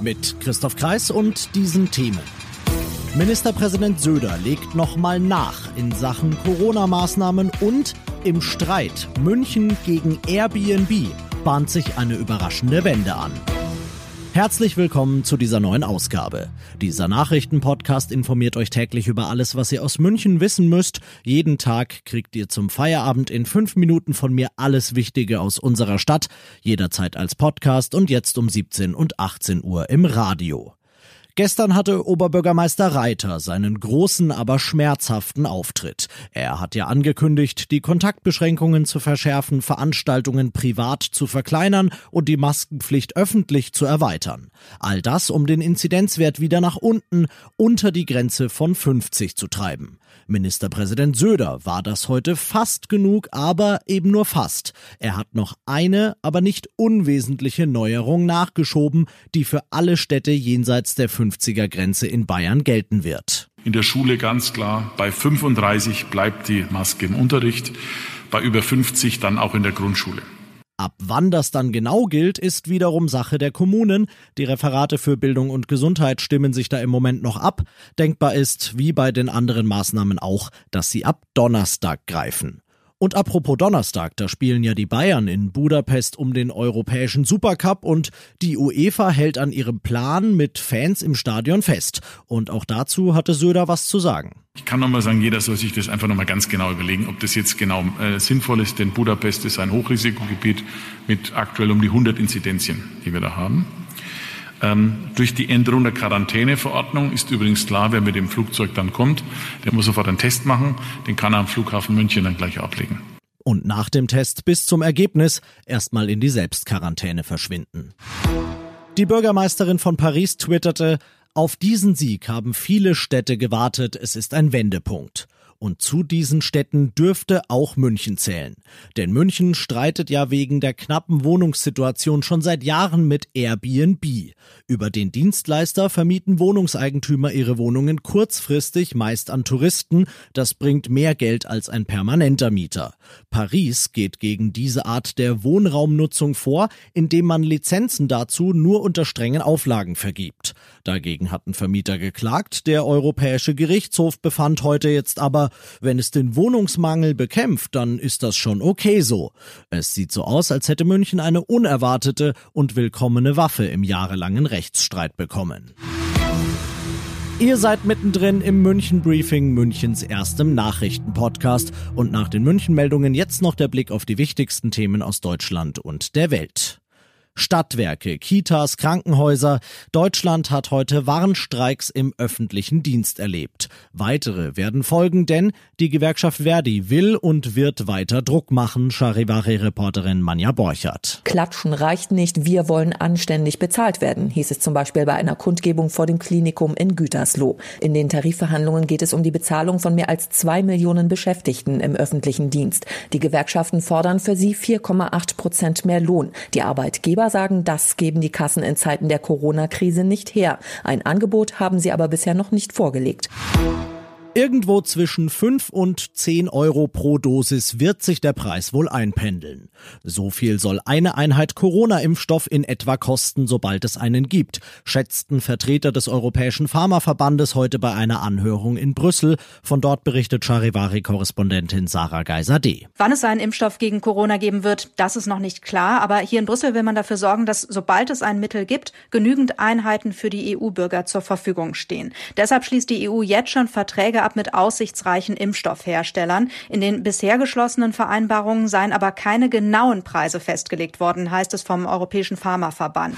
Mit Christoph Kreis und diesen Themen. Ministerpräsident Söder legt nochmal nach in Sachen Corona-Maßnahmen und im Streit München gegen Airbnb bahnt sich eine überraschende Wende an. Herzlich willkommen zu dieser neuen Ausgabe. Dieser Nachrichtenpodcast informiert euch täglich über alles, was ihr aus München wissen müsst. Jeden Tag kriegt ihr zum Feierabend in fünf Minuten von mir alles Wichtige aus unserer Stadt, jederzeit als Podcast und jetzt um 17 und 18 Uhr im Radio. Gestern hatte Oberbürgermeister Reiter seinen großen, aber schmerzhaften Auftritt. Er hat ja angekündigt, die Kontaktbeschränkungen zu verschärfen, Veranstaltungen privat zu verkleinern und die Maskenpflicht öffentlich zu erweitern. All das, um den Inzidenzwert wieder nach unten, unter die Grenze von 50 zu treiben. Ministerpräsident Söder war das heute fast genug, aber eben nur fast. Er hat noch eine, aber nicht unwesentliche Neuerung nachgeschoben, die für alle Städte jenseits der 50 50er-Grenze in Bayern gelten wird. In der Schule ganz klar, bei 35 bleibt die Maske im Unterricht, bei über 50 dann auch in der Grundschule. Ab wann das dann genau gilt, ist wiederum Sache der Kommunen. Die Referate für Bildung und Gesundheit stimmen sich da im Moment noch ab. Denkbar ist, wie bei den anderen Maßnahmen auch, dass sie ab Donnerstag greifen. Und apropos Donnerstag, da spielen ja die Bayern in Budapest um den europäischen Supercup und die UEFA hält an ihrem Plan mit Fans im Stadion fest. Und auch dazu hatte Söder was zu sagen. Ich kann nochmal sagen, jeder soll sich das einfach nochmal ganz genau überlegen, ob das jetzt genau äh, sinnvoll ist, denn Budapest ist ein Hochrisikogebiet mit aktuell um die 100 Inzidenzien, die wir da haben. Ähm, durch die Änderung der Quarantäneverordnung ist übrigens klar, wer mit dem Flugzeug dann kommt, der muss sofort einen Test machen, den kann er am Flughafen München dann gleich ablegen. Und nach dem Test bis zum Ergebnis erstmal in die Selbstquarantäne verschwinden. Die Bürgermeisterin von Paris twitterte, auf diesen Sieg haben viele Städte gewartet, es ist ein Wendepunkt. Und zu diesen Städten dürfte auch München zählen. Denn München streitet ja wegen der knappen Wohnungssituation schon seit Jahren mit Airbnb. Über den Dienstleister vermieten Wohnungseigentümer ihre Wohnungen kurzfristig, meist an Touristen. Das bringt mehr Geld als ein permanenter Mieter. Paris geht gegen diese Art der Wohnraumnutzung vor, indem man Lizenzen dazu nur unter strengen Auflagen vergibt. Dagegen hatten Vermieter geklagt. Der Europäische Gerichtshof befand heute jetzt aber, wenn es den Wohnungsmangel bekämpft, dann ist das schon okay so. Es sieht so aus, als hätte München eine unerwartete und willkommene Waffe im jahrelangen Rechtsstreit bekommen. Ihr seid mittendrin im München Briefing, Münchens erstem Nachrichtenpodcast. Und nach den München Meldungen jetzt noch der Blick auf die wichtigsten Themen aus Deutschland und der Welt. Stadtwerke, Kitas, Krankenhäuser. Deutschland hat heute Warnstreiks im öffentlichen Dienst erlebt. Weitere werden folgen, denn die Gewerkschaft Verdi will und wird weiter Druck machen, Charivari-Reporterin Manja Borchert. Klatschen reicht nicht, wir wollen anständig bezahlt werden, hieß es zum Beispiel bei einer Kundgebung vor dem Klinikum in Gütersloh. In den Tarifverhandlungen geht es um die Bezahlung von mehr als zwei Millionen Beschäftigten im öffentlichen Dienst. Die Gewerkschaften fordern für sie 4,8 Prozent mehr Lohn. Die Arbeitgeber sagen, das geben die Kassen in Zeiten der Corona-Krise nicht her. Ein Angebot haben sie aber bisher noch nicht vorgelegt. Irgendwo zwischen 5 und 10 Euro pro Dosis wird sich der Preis wohl einpendeln. So viel soll eine Einheit Corona-Impfstoff in etwa kosten, sobald es einen gibt, schätzten Vertreter des Europäischen Pharmaverbandes heute bei einer Anhörung in Brüssel. Von dort berichtet Charivari-Korrespondentin Sarah Geiser-D. Wann es einen Impfstoff gegen Corona geben wird, das ist noch nicht klar. Aber hier in Brüssel will man dafür sorgen, dass sobald es ein Mittel gibt, genügend Einheiten für die EU-Bürger zur Verfügung stehen. Deshalb schließt die EU jetzt schon Verträge ab mit aussichtsreichen Impfstoffherstellern. In den bisher geschlossenen Vereinbarungen seien aber keine genauen Preise festgelegt worden, heißt es vom Europäischen Pharmaverband.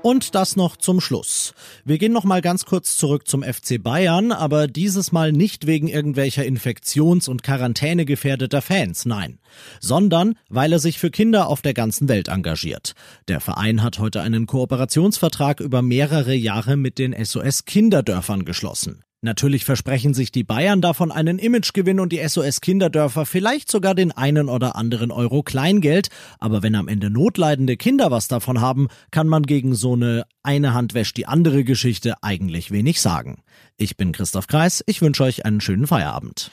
Und das noch zum Schluss. Wir gehen noch mal ganz kurz zurück zum FC Bayern, aber dieses Mal nicht wegen irgendwelcher Infektions- und Quarantänegefährdeter Fans, nein, sondern weil er sich für Kinder auf der ganzen Welt engagiert. Der Verein hat heute einen Kooperationsvertrag über mehrere Jahre mit den SOS Kinderdörfern geschlossen. Natürlich versprechen sich die Bayern davon einen Imagegewinn und die SOS Kinderdörfer vielleicht sogar den einen oder anderen Euro Kleingeld, aber wenn am Ende notleidende Kinder was davon haben, kann man gegen so eine eine Hand wäscht die andere Geschichte eigentlich wenig sagen. Ich bin Christoph Kreis, ich wünsche euch einen schönen Feierabend.